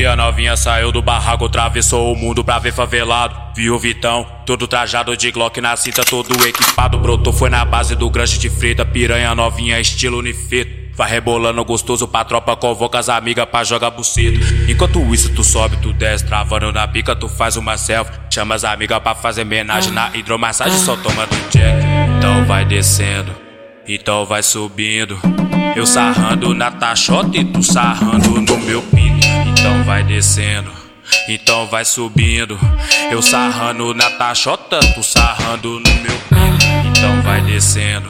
E a novinha saiu do barraco, atravessou o mundo pra ver favelado. Viu o Vitão, todo trajado de Glock na cinta, todo equipado. Brotou, foi na base do grande de frita, piranha novinha, estilo unifeto. Vai rebolando gostoso pra tropa, convoca as amigas pra jogar buceta. Enquanto isso, tu sobe, tu desce, travando na pica, tu faz uma selfie. Chama as amigas pra fazer homenagem na hidromassagem, só tomando jack. Então vai descendo, então vai subindo. Eu sarrando na taxota e tu sarrando no meu pinto. Então vai descendo, então vai subindo. Eu sarrando na taxota, tu sarrando no meu pinto. Então vai descendo,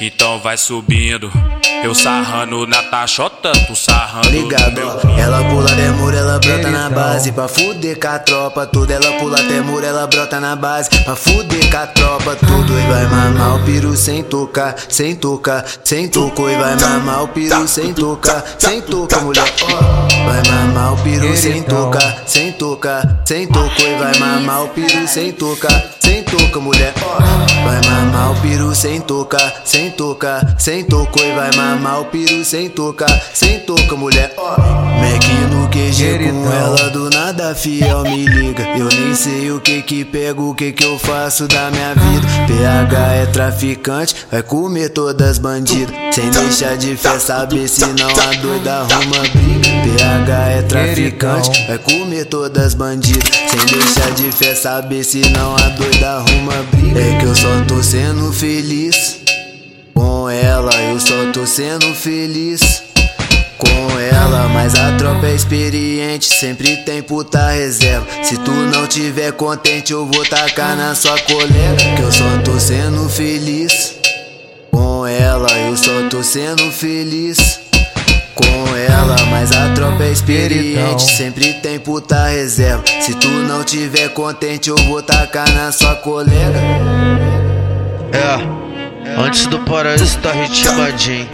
então vai subindo. Eu sarrando na taxota, tu sarrando Ligado. Ela pula muro, ela brota na Então. base Pra fuder com a tropa, tudo Ela pula até muro, ela brota na base Pra fuder com a tropa, tudo E vai mamar o peru sem tocar, sem tocar, sem toco E vai mamar o peru sem tocar, sem tocar, mulher ó. Vai mamar o peru sem tocar, sem tocar, sem toco E vai mamar o peru sem tocar, sem toca, mulher ó. Vai mamar o sem tocar, sem tocar, sem toco E vai mamar o peru sem tocar, sem toca, mulher ó. Mac no QG com ela do nada fiel me liga. Eu nem sei o que que pego, o que que eu faço da minha vida. PH é traficante, vai comer todas bandidas Sem deixar de fé, saber se não a doida arruma briga PH é traficante, vai comer todas bandidas. Sem deixar de fé, saber se não a doida arruma briga É que eu só tô sendo feliz com ela, eu só tô sendo feliz com ela, mas a tropa é experiente, sempre tem puta reserva. Se tu não tiver contente, eu vou tacar na sua colega. Que eu só tô sendo feliz com ela, eu só tô sendo feliz com ela, mas a tropa é experiente, Queridão. sempre tem puta reserva. Se tu não tiver contente, eu vou tacar na sua colega. É, antes do paraíso tá ritmadinho.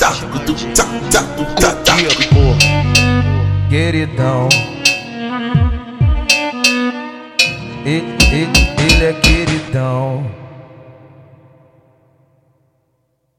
Coquinha, porra. Queridão. E- e- Ele é queridão.